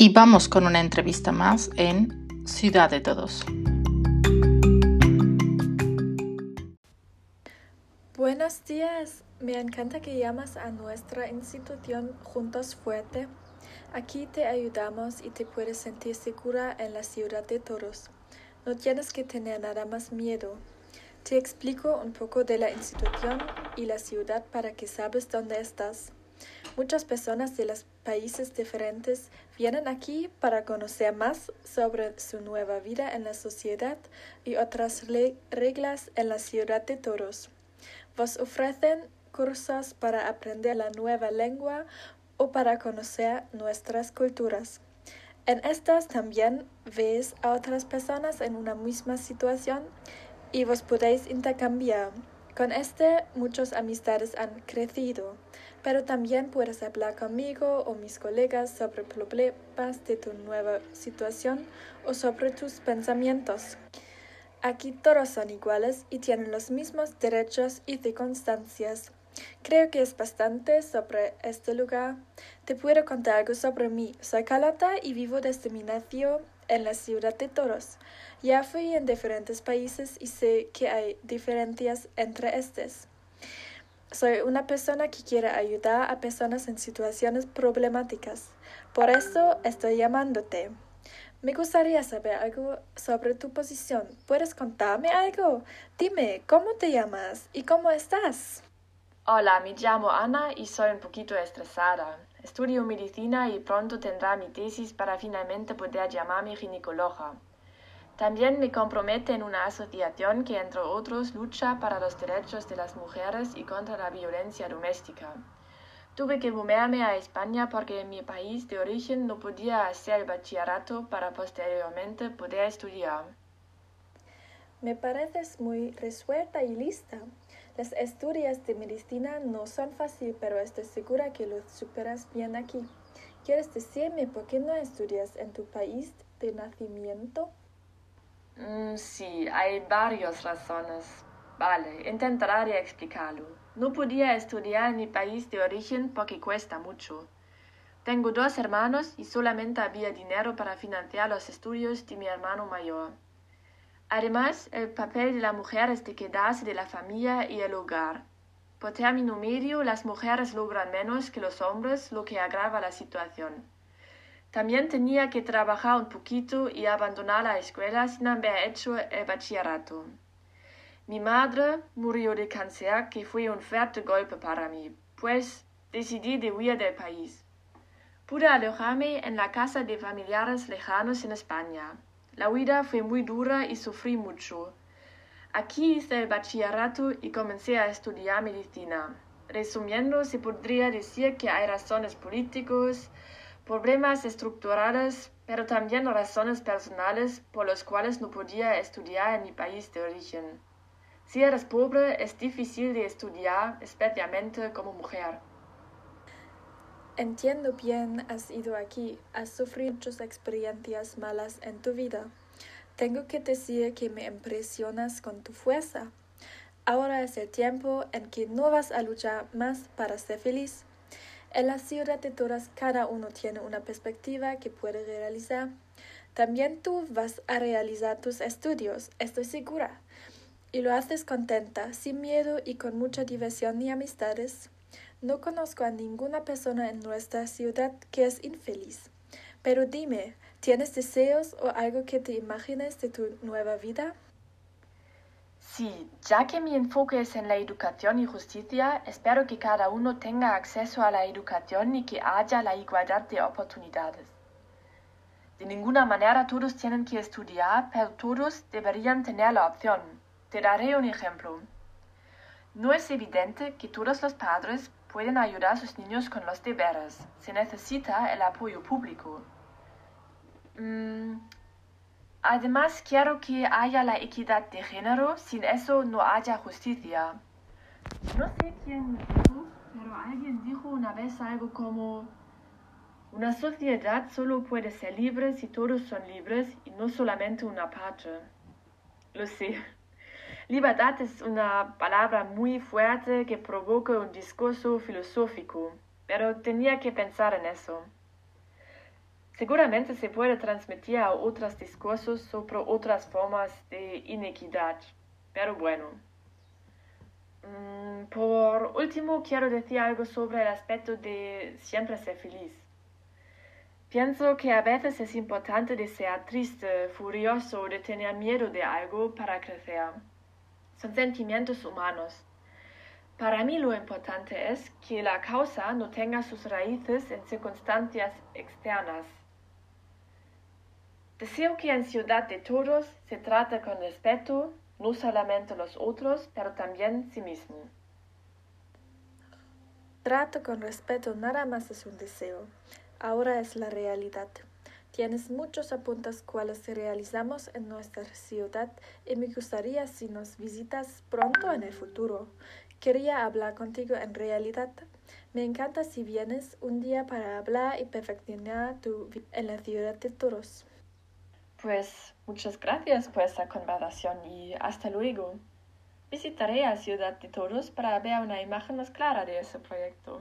Y vamos con una entrevista más en Ciudad de Todos. Buenos días, me encanta que llamas a nuestra institución Juntos Fuerte. Aquí te ayudamos y te puedes sentir segura en la ciudad de todos. No tienes que tener nada más miedo. Te explico un poco de la institución y la ciudad para que sabes dónde estás. Muchas personas de los países diferentes vienen aquí para conocer más sobre su nueva vida en la sociedad y otras reglas en la ciudad de todos. Vos ofrecen cursos para aprender la nueva lengua o para conocer nuestras culturas. En estas también ves a otras personas en una misma situación y vos podéis intercambiar. Con este muchas amistades han crecido, pero también puedes hablar conmigo o mis colegas sobre problemas de tu nueva situación o sobre tus pensamientos. Aquí todos son iguales y tienen los mismos derechos y circunstancias. Creo que es bastante sobre este lugar. Te puedo contar algo sobre mí. Soy Carlota y vivo desde mi nació en la ciudad de Toros. Ya fui en diferentes países y sé que hay diferencias entre estos. Soy una persona que quiere ayudar a personas en situaciones problemáticas. Por eso estoy llamándote. Me gustaría saber algo sobre tu posición. ¿Puedes contarme algo? Dime, ¿cómo te llamas y cómo estás? Hola, me llamo Ana y soy un poquito estresada. Estudio medicina y pronto tendrá mi tesis para finalmente poder llamarme ginecóloga. También me compromete en una asociación que, entre otros, lucha para los derechos de las mujeres y contra la violencia doméstica. Tuve que volverme a España porque en mi país de origen no podía hacer el bachillerato para posteriormente poder estudiar. Me pareces muy resuelta y lista. Las estudios de medicina no son fáciles, pero estoy segura que lo superas bien aquí. ¿Quieres decirme por qué no estudias en tu país de nacimiento? Mm, sí, hay varias razones. Vale, intentaré explicarlo. No podía estudiar en mi país de origen porque cuesta mucho. Tengo dos hermanos y solamente había dinero para financiar los estudios de mi hermano mayor. Además, el papel de la mujer es de quedarse de la familia y el hogar. Por término medio, las mujeres logran menos que los hombres, lo que agrava la situación. También tenía que trabajar un poquito y abandonar la escuela sin haber hecho el bachillerato. Mi madre murió de cáncer, que fue un fuerte golpe para mí, pues decidí de huir del país. Pude alojarme en la casa de familiares lejanos en España, la huida fue muy dura y sufrí mucho. Aquí hice el bachillerato y comencé a estudiar medicina. Resumiendo, se podría decir que hay razones políticos, problemas estructurales, pero también razones personales por las cuales no podía estudiar en mi país de origen. Si eres pobre, es difícil de estudiar, especialmente como mujer. Entiendo bien, has ido aquí, has sufrido muchas experiencias malas en tu vida. Tengo que decir que me impresionas con tu fuerza. Ahora es el tiempo en que no vas a luchar más para ser feliz. En la ciudad de todas cada uno tiene una perspectiva que puede realizar. También tú vas a realizar tus estudios, estoy segura. Y lo haces contenta, sin miedo y con mucha diversión y amistades. No conozco a ninguna persona en nuestra ciudad que es infeliz. Pero dime, ¿tienes deseos o algo que te imagines de tu nueva vida? Sí, ya que mi enfoque es en la educación y justicia, espero que cada uno tenga acceso a la educación y que haya la igualdad de oportunidades. De ninguna manera todos tienen que estudiar, pero todos deberían tener la opción. Te daré un ejemplo. No es evidente que todos los padres pueden ayudar a sus niños con los deberes. Se necesita el apoyo público. Mm, además, quiero que haya la equidad de género. Sin eso no haya justicia. No sé quién dijo, pero alguien dijo una vez algo como... Una sociedad solo puede ser libre si todos son libres y no solamente una parte. Lo sé. Libertad es una palabra muy fuerte que provoca un discurso filosófico, pero tenía que pensar en eso. Seguramente se puede transmitir a otros discursos sobre otras formas de inequidad, pero bueno. Mm, por último, quiero decir algo sobre el aspecto de siempre ser feliz. Pienso que a veces es importante desear triste, furioso o de tener miedo de algo para crecer. Son sentimientos humanos. Para mí lo importante es que la causa no tenga sus raíces en circunstancias externas. Deseo que en Ciudad de Todos se trate con respeto, no solamente los otros, pero también sí mismo. Trato con respeto nada más es un deseo, ahora es la realidad. Tienes muchos apuntes cuales realizamos en nuestra ciudad y me gustaría si nos visitas pronto en el futuro. Quería hablar contigo en realidad. Me encanta si vienes un día para hablar y perfeccionar tu vida en la ciudad de Toros. Pues muchas gracias por esta conversación y hasta luego. Visitaré a Ciudad de Toros para ver una imagen más clara de ese proyecto.